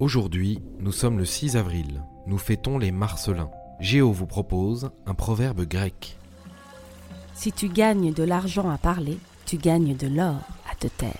Aujourd'hui, nous sommes le 6 avril. Nous fêtons les Marcelins. Géo vous propose un proverbe grec. Si tu gagnes de l'argent à parler, tu gagnes de l'or à te taire.